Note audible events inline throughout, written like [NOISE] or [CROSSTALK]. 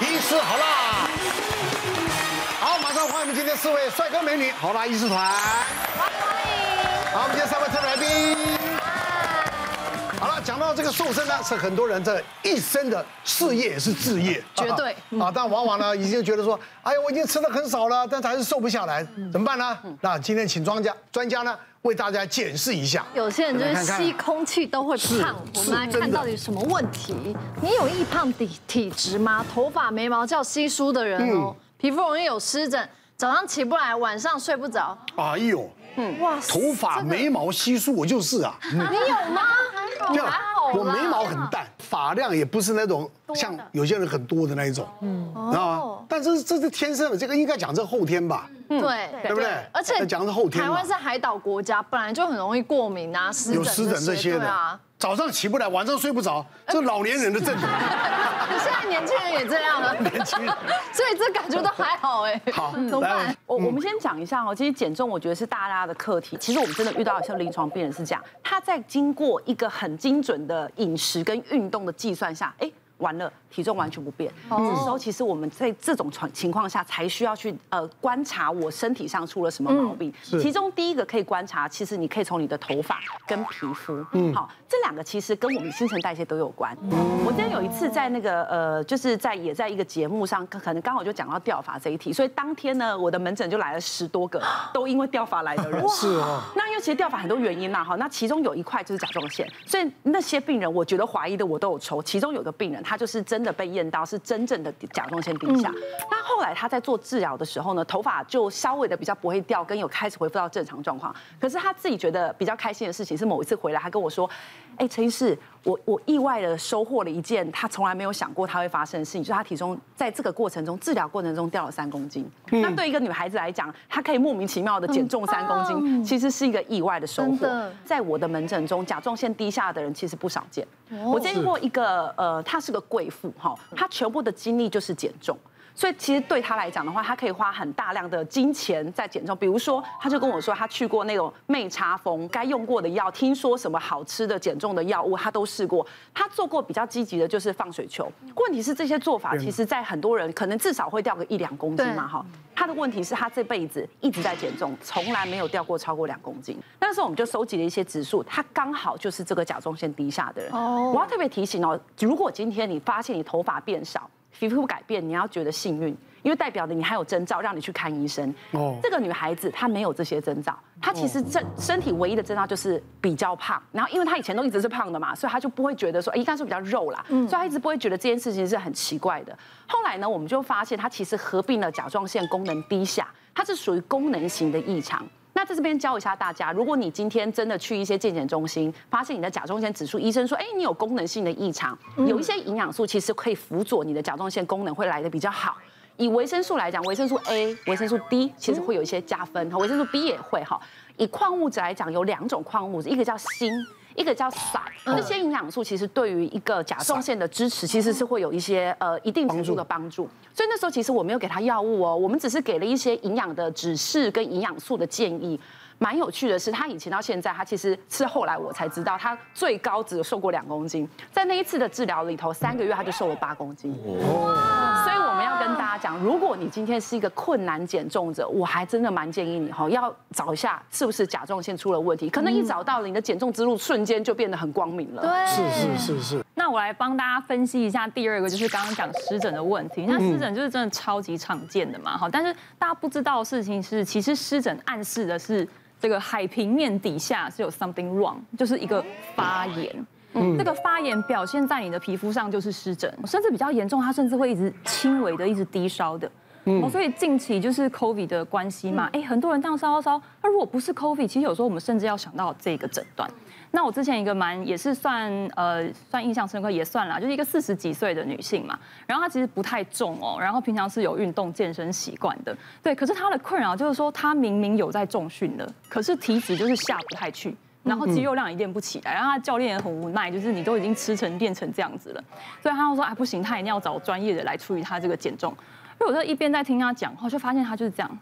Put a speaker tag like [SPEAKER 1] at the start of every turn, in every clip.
[SPEAKER 1] 医师好辣。好，马上欢迎我们今天四位帅哥美女好辣医师团。欢迎。好，我们今天三位特别来宾。讲到这个瘦身呢，是很多人这一生的事业也是置业，
[SPEAKER 2] 绝对
[SPEAKER 1] 啊。但往往呢，已经觉得说，哎呀，我已经吃的很少了，但是还是瘦不下来，怎么办呢？那今天请专家专家呢，为大家检视一下。
[SPEAKER 2] 有些人就是吸空气都会胖，我们来看到底什么问题？你有易胖体体质吗？头发眉毛较稀疏的人哦，皮肤容易有湿疹，早上起不来，晚上睡不着。
[SPEAKER 1] 哎呦，嗯，哇，头发眉毛稀疏，我就是啊。
[SPEAKER 2] 你有吗？
[SPEAKER 1] 这样，我眉毛很淡，发量也不是那种像有些人很多的那一种，嗯，知道吗？但是这是天生的，这个应该讲这后天吧？
[SPEAKER 2] 对，
[SPEAKER 1] 对不对？
[SPEAKER 2] 而且
[SPEAKER 1] 讲是后天。
[SPEAKER 2] 台湾是海岛国家，本来就很容易过敏啊，湿疹
[SPEAKER 1] 有湿疹这些的。早上起不来，晚上睡不着，这老年人的症状。
[SPEAKER 2] 你现在年轻人也这样了，
[SPEAKER 1] 年轻，
[SPEAKER 2] 所以这感觉都还好哎。
[SPEAKER 1] 好，
[SPEAKER 3] 怎么办？我我们先讲一下哦，其实减重我觉得是大家的课题。其实我们真的遇到像临床病人是这样，他在经过一个很精准的饮食跟运动的计算下，哎。完了，体重完全不变。这时候其实我们在这种情情况下才需要去呃观察我身体上出了什么毛病。其中第一个可以观察，其实你可以从你的头发跟皮肤。嗯，好，这两个其实跟我们新陈代谢都有关。我今天有一次在那个呃，就是在也在一个节目上，可能刚好就讲到掉发这一题，所以当天呢，我的门诊就来了十多个，[GASPS] 都因为掉发来的人。
[SPEAKER 1] 是哦。[LAUGHS]
[SPEAKER 3] 那因为其实掉发很多原因呐，哈，那其中有一块就是甲状腺，所以那些病人我觉得怀疑的我都有抽，其中有个病人。他就是真的被验到是真正的甲状腺低下，那后来他在做治疗的时候呢，头发就稍微的比较不会掉，跟有开始恢复到正常状况。可是他自己觉得比较开心的事情是某一次回来，他跟我说：“哎，陈医师，我我意外的收获了一件他从来没有想过他会发生的事情，就是他体重在这个过程中治疗过程中掉了三公斤。那对一个女孩子来讲，她可以莫名其妙的减重三公斤，其实是一个意外的收获。在我的门诊中，甲状腺低下的人其实不少见。我见过一个呃，她是个。贵妇哈，她全部的精力就是减重，所以其实对他来讲的话，他可以花很大量的金钱在减重。比如说，他就跟我说，他去过那种妹差风，该用过的药，听说什么好吃的减重的药物，他都试过。他做过比较积极的，就是放水球。问题是这些做法，其实在很多人可能至少会掉个一两公斤嘛哈。他的问题是他这辈子一直在减重，从来没有掉过超过两公斤。那时候我们就收集了一些指数，他刚好就是这个甲状腺低下的人。哦，我要特别提醒哦，如果今天你发现你头发变少，皮肤改变，你要觉得幸运，因为代表的你还有征兆让你去看医生。哦，这个女孩子她没有这些征兆，她其实这身体唯一的征兆就是比较胖。然后因为她以前都一直是胖的嘛，所以她就不会觉得说，哎，应该是比较肉啦，所以她一直不会觉得这件事情是很奇怪的。后来呢，我们就发现她其实合并了甲状腺功能低下，它是属于功能型的异常。那在这边教一下大家，如果你今天真的去一些健检中心，发现你的甲状腺指数，医生说，哎，你有功能性的异常，有一些营养素其实可以辅佐你的甲状腺功能会来的比较好。以维生素来讲，维生素 A、维生素 D 其实会有一些加分，哈，维生素 B 也会哈。以矿物质来讲，有两种矿物质，一个叫锌。一个叫散，这些营养素其实对于一个甲状腺的支持，其实是会有一些呃一定程度的帮助。所以那时候其实我没有给他药物哦，我们只是给了一些营养的指示跟营养素的建议。蛮有趣的是，他以前到现在，他其实是后来我才知道，他最高只有瘦过两公斤，在那一次的治疗里头，三个月他就瘦了八公斤。哦！所以跟大家讲，如果你今天是一个困难减重者，我还真的蛮建议你哈，要找一下是不是甲状腺出了问题。可能一找到了，你的减重之路瞬间就变得很光明了。
[SPEAKER 2] 对，
[SPEAKER 1] 是是是是。
[SPEAKER 4] 那我来帮大家分析一下第二个，就是刚刚讲湿疹的问题。那湿疹就是真的超级常见的嘛，哈，但是大家不知道的事情是，其实湿疹暗示的是。这个海平面底下是有 something wrong，就是一个发炎。嗯，这个发炎表现在你的皮肤上就是湿疹，甚至比较严重，它甚至会一直轻微的一直低烧的。嗯，所以近期就是 COVID 的关系嘛，哎，很多人这样烧烧烧。那如果不是 COVID，其实有时候我们甚至要想到这个诊断。那我之前一个蛮也是算呃算印象深刻也算啦，就是一个四十几岁的女性嘛，然后她其实不太重哦，然后平常是有运动健身习惯的，对，可是她的困扰就是说她明明有在重训的，可是体脂就是下不太去，然后肌肉量也练不起来，然后他教练也很无奈，就是你都已经吃成练成这样子了，所以他就说哎不行，他一定要找专业的来处理他这个减重，所以我就一边在听他讲话，就发现他就是这样。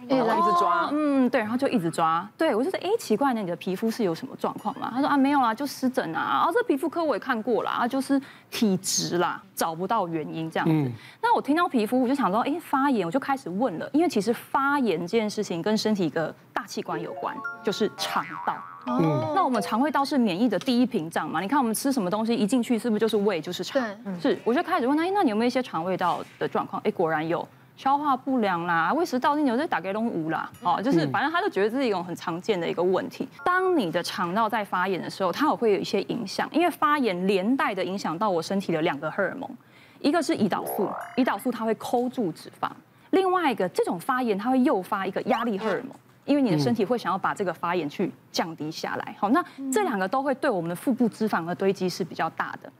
[SPEAKER 3] 一直抓，
[SPEAKER 4] 嗯，对，然后就一直抓，对我就说，哎，奇怪呢，你的皮肤是有什么状况吗？他说啊，没有啦，就湿疹啊，啊，这皮肤科我也看过啦，啊，就是体质啦，找不到原因这样子。那我听到皮肤，我就想说，哎，发炎，我就开始问了，因为其实发炎这件事情跟身体一个大器官有关，就是肠道。嗯，那我们肠胃道是免疫的第一屏障嘛？你看我们吃什么东西一进去，是不是就是胃就是肠？是，我就开始问他，哎，那你有没有一些肠胃道的状况？哎，果然有。消化不良啦，胃食道逆流，这打给拢无啦，哦，就是反正他就觉得这是一种很常见的一个问题。当你的肠道在发炎的时候，它也会有一些影响，因为发炎连带的影响到我身体的两个荷尔蒙，一个是胰岛素，胰岛素它会抠住脂肪；另外一个这种发炎它会诱发一个压力荷尔蒙，因为你的身体会想要把这个发炎去降低下来。好，那这两个都会对我们的腹部脂肪的堆积是比较大的。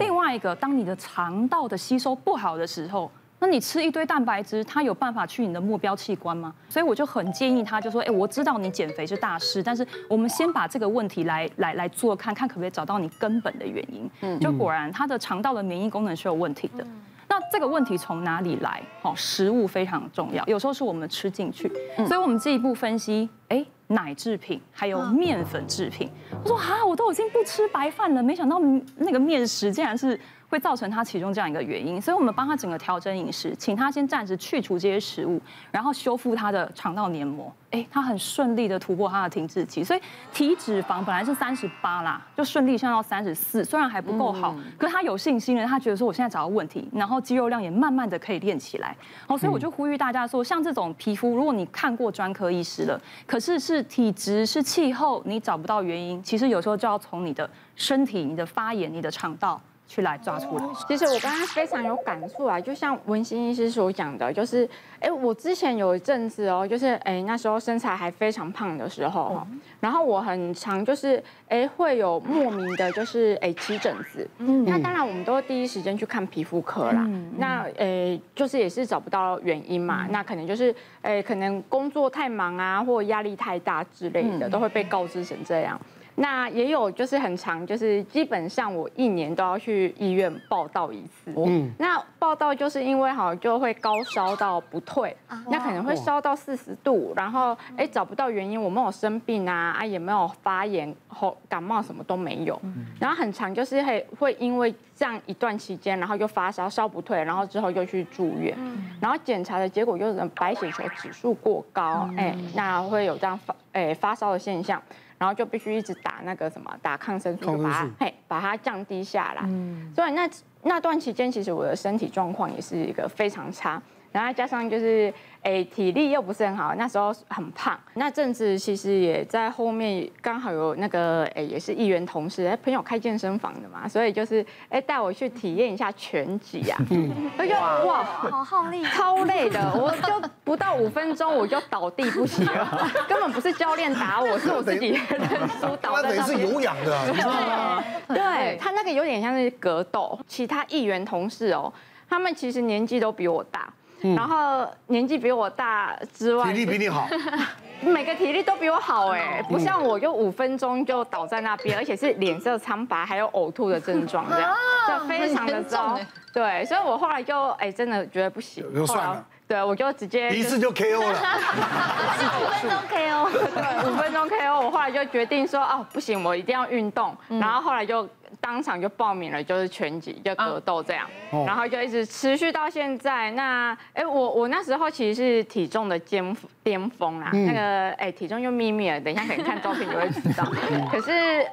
[SPEAKER 4] 另外一个，当你的肠道的吸收不好的时候。那你吃一堆蛋白质，它有办法去你的目标器官吗？所以我就很建议他，就说，哎，我知道你减肥是大事，但是我们先把这个问题来来来做看看，可不可以找到你根本的原因？嗯，就果然他的肠道的免疫功能是有问题的。那这个问题从哪里来？哦，食物非常重要，有时候是我们吃进去，所以我们进一步分析，哎，奶制品还有面粉制品。我说哈，我都已经不吃白饭了，没想到那个面食竟然是。会造成他其中这样一个原因，所以我们帮他整个调整饮食，请他先暂时去除这些食物，然后修复他的肠道黏膜。哎，他很顺利的突破他的停滞期，所以体脂肪本来是三十八啦，就顺利降到三十四，虽然还不够好，可是他有信心了，他觉得说我现在找到问题，然后肌肉量也慢慢的可以练起来。好，所以我就呼吁大家说，像这种皮肤，如果你看过专科医师了，可是是体质是气候，你找不到原因，其实有时候就要从你的身体、你的发炎、你的肠道。去来抓出来。
[SPEAKER 5] 其实我刚刚非常有感触啊，就像文心医师所讲的，就是，哎，我之前有一阵子哦，就是，哎，那时候身材还非常胖的时候，然后我很常就是，哎，会有莫名的，就是，哎，起疹子。嗯。那当然，我们都第一时间去看皮肤科啦。嗯。那，哎，就是也是找不到原因嘛。那可能就是，哎，可能工作太忙啊，或压力太大之类的，都会被告知成这样。那也有，就是很长，就是基本上我一年都要去医院报道一次。嗯，那报道就是因为好就会高烧到不退，那可能会烧到四十度，然后哎找不到原因，我没有生病啊啊也没有发炎、喉感冒什么都没有。然后很长就是会会因为这样一段期间，然后又发烧烧不退，然后之后又去住院，然后检查的结果就是白血球指数过高，哎，那会有这样发哎发烧的现象。然后就必须一直打那个什么，打抗生素，把它嘿把它降低下来。嗯，所以那那段期间，其实我的身体状况也是一个非常差。然后加上就是，哎，体力又不是很好，那时候很胖。那阵子其实也在后面刚好有那个，哎，也是议员同事，哎，朋友开健身房的嘛，所以就是，哎，带我去体验一下拳击啊。嗯。[LAUGHS] 我就哇，
[SPEAKER 2] 好耗力，
[SPEAKER 5] 超累的，我就不到五分钟我就倒地不起了，[LAUGHS] 根本不是教练打我，是我自己认输倒在那边。
[SPEAKER 1] 那是有氧的，你知道吗？
[SPEAKER 5] 对，他那个有点像是格斗，其他议员同事哦，他们其实年纪都比我大。然后年纪比我大之外，
[SPEAKER 1] 体力比你好，[LAUGHS]
[SPEAKER 5] 每个体力都比我好哎，不像我就五分钟就倒在那边，[LAUGHS] 而且是脸色苍白，还有呕吐的症状这样，就非常的糟。对，所以我后来就哎真的觉得不行，
[SPEAKER 1] 就算了。
[SPEAKER 5] 对，我就直接
[SPEAKER 1] 一次就 KO 了，[LAUGHS]
[SPEAKER 2] 五分钟 KO，
[SPEAKER 5] 对，五分钟 KO。我后来就决定说哦不行，我一定要运动，然后后来就。当场就报名了，就是拳击，就格斗这样，哦、然后就一直持续到现在。那哎，我我那时候其实是体重的巅巅峰啦，嗯、那个哎体重又秘密了，等一下可以看照片就会知道。可是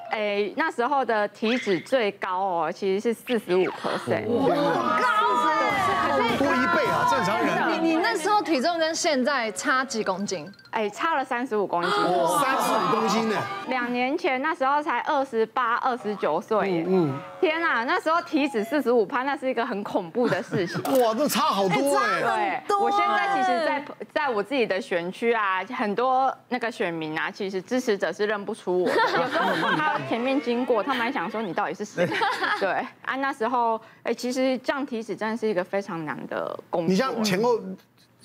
[SPEAKER 5] 哎那时候的体脂最高哦，其实是四十五 percent，
[SPEAKER 2] 哇，高是
[SPEAKER 1] 多一倍啊，正常人。
[SPEAKER 2] 你你那时候体重跟现在差几公斤？
[SPEAKER 5] 哎，差了三十五公斤，
[SPEAKER 1] 三十五公斤呢。
[SPEAKER 5] 两年前那时候才二十八、二十九岁，嗯，天啊，那时候体脂四十五趴，那是一个很恐怖的事情。[LAUGHS]
[SPEAKER 1] 哇，这差好多
[SPEAKER 5] 哎。对，我现在其实，在在我自己的选区啊，很多那个选民啊，其实支持者是认不出我的。有时候他前面经过，他们还想说你到底是谁？对 [LAUGHS] 啊，那时候哎，其实降体脂真的是一个非常难的工作。
[SPEAKER 1] 你像前后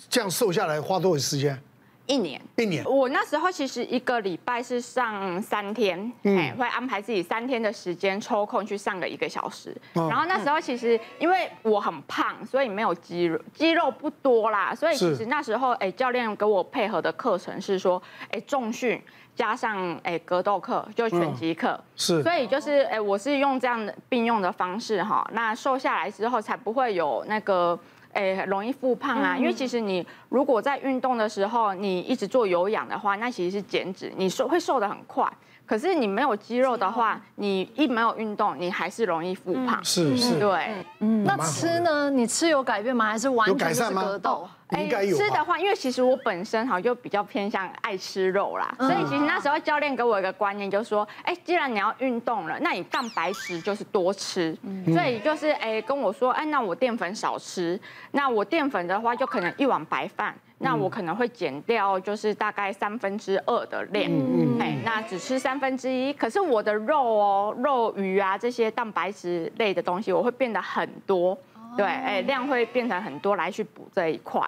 [SPEAKER 1] 这样瘦下来花多少时间？
[SPEAKER 5] 一年，
[SPEAKER 1] 一年。
[SPEAKER 5] 我那时候其实一个礼拜是上三天，哎、嗯，会安排自己三天的时间抽空去上个一个小时。哦、然后那时候其实因为我很胖，所以没有肌肉，肌肉不多啦，所以其实那时候哎，教练给我配合的课程是说，哎，重训加上哎格斗课，就拳击课、嗯。是。所以就是哎，我是用这样的并用的方式哈，那瘦下来之后才不会有那个。哎，容易复胖啊，因为其实你如果在运动的时候，你一直做有氧的话，那其实是减脂，你瘦会瘦得很快。可是你没有肌肉的话，你一没有运动，你还是容易复胖。
[SPEAKER 1] 是是，
[SPEAKER 5] 对。
[SPEAKER 2] 嗯，那吃呢？你吃有改变吗？还是完全是格斗？
[SPEAKER 1] 应该有。
[SPEAKER 5] 吃的话，因为其实我本身哈就比较偏向爱吃肉啦，所以其实那时候教练给我一个观念，就是说，哎，既然你要运动了，那你蛋白质就是多吃。所以就是哎跟我说，哎，那我淀粉少吃。那我淀粉的话，就可能一碗白饭。那我可能会减掉，就是大概三分之二的量，哎，那只吃三分之一。可是我的肉哦，肉鱼啊这些蛋白质类的东西，我会变得很多，对，哎，量会变成很多来去补这一块。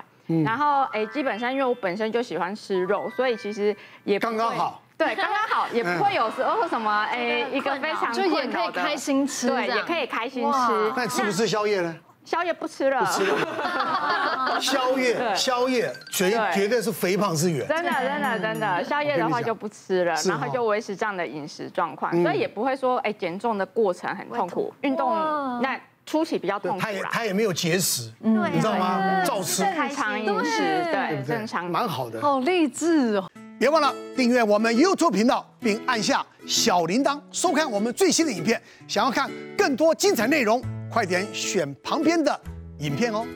[SPEAKER 5] 然后哎，基本上因为我本身就喜欢吃肉，所以其实也
[SPEAKER 1] 刚刚好，
[SPEAKER 5] 对，刚刚好，也不会有时候什么哎一个非常
[SPEAKER 2] 就也可以开心吃，
[SPEAKER 5] 对，也可以开心吃。
[SPEAKER 1] 那吃不吃宵夜呢？
[SPEAKER 5] 宵夜不吃了，
[SPEAKER 1] 不吃了。[LAUGHS] [LAUGHS] 宵夜，宵夜绝绝对是肥胖之源。
[SPEAKER 5] 真的，[LAUGHS] 真的，真的，宵夜的话就不吃了，然后就维持这样的饮食状况，所以也不会说哎减重的过程很痛苦，运动那初期比较痛苦。
[SPEAKER 1] 他也他也没有节食，你知道吗？照吃，
[SPEAKER 5] 正常饮食，对，正常，
[SPEAKER 1] 蛮好的。
[SPEAKER 2] 好励志哦！
[SPEAKER 1] 别忘了订阅我们 YouTube 频道，并按下小铃铛，收看我们最新的影片。想要看更多精彩内容。快点选旁边的影片哦。